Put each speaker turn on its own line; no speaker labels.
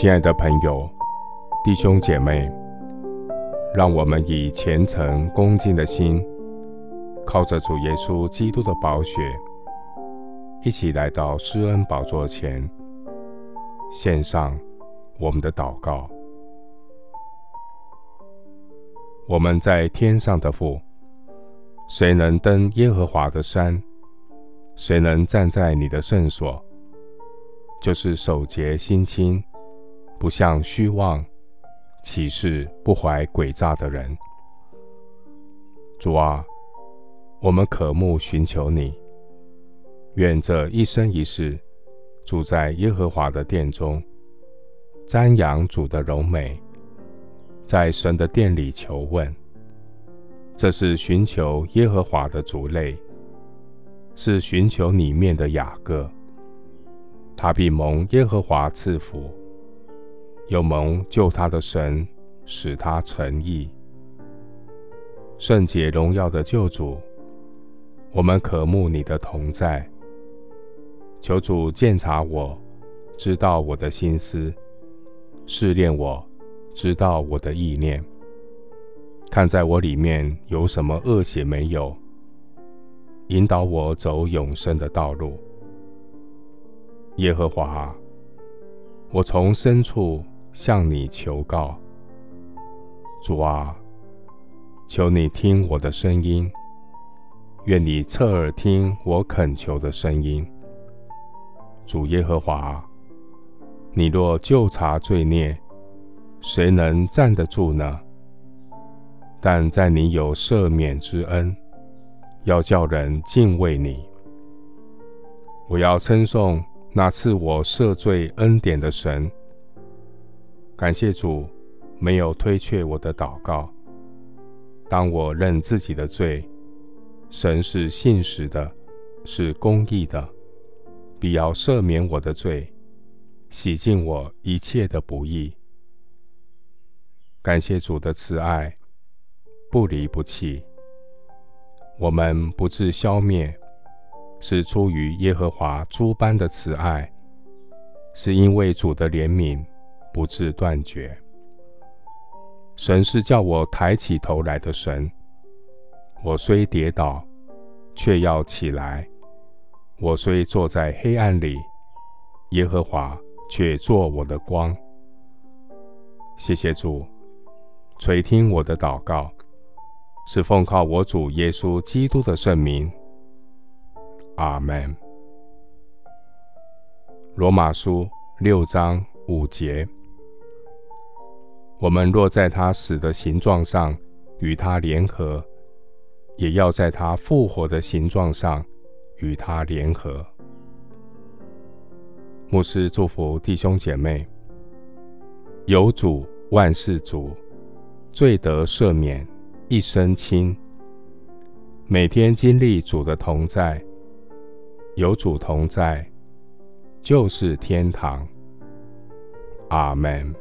亲爱的朋友、弟兄姐妹，让我们以虔诚恭敬的心，靠着主耶稣基督的宝血，一起来到施恩宝座前，献上我们的祷告。我们在天上的父，谁能登耶和华的山？谁能站在你的圣所？就是手洁心清，不向虚妄、起誓不怀诡诈的人。主啊，我们渴慕寻求你，愿这一生一世住在耶和华的殿中，瞻仰主的荣美。在神的殿里求问，这是寻求耶和华的族类，是寻求里面的雅各。他必蒙耶和华赐福，又蒙救他的神使他成义。圣洁荣耀的救主，我们渴慕你的同在。求主鉴察我，知道我的心思，试炼我。知道我的意念，看在我里面有什么恶行没有，引导我走永生的道路。耶和华，我从深处向你求告。主啊，求你听我的声音，愿你侧耳听我恳求的声音。主耶和华，你若就察罪孽，谁能站得住呢？但在你有赦免之恩，要叫人敬畏你。我要称颂那赐我赦罪恩典的神。感谢主，没有推却我的祷告。当我认自己的罪，神是信实的，是公义的，必要赦免我的罪，洗净我一切的不义。感谢主的慈爱，不离不弃。我们不致消灭，是出于耶和华诸般的慈爱，是因为主的怜悯不致断绝。神是叫我抬起头来的神，我虽跌倒，却要起来；我虽坐在黑暗里，耶和华却作我的光。谢谢主。垂听我的祷告，是奉靠我主耶稣基督的圣名。阿门。罗马书六章五节：我们若在他死的形状上与他联合，也要在他复活的形状上与他联合。牧师祝福弟兄姐妹，有主万事足。罪得赦免，一身轻。每天经历主的同在，有主同在，就是天堂。阿门。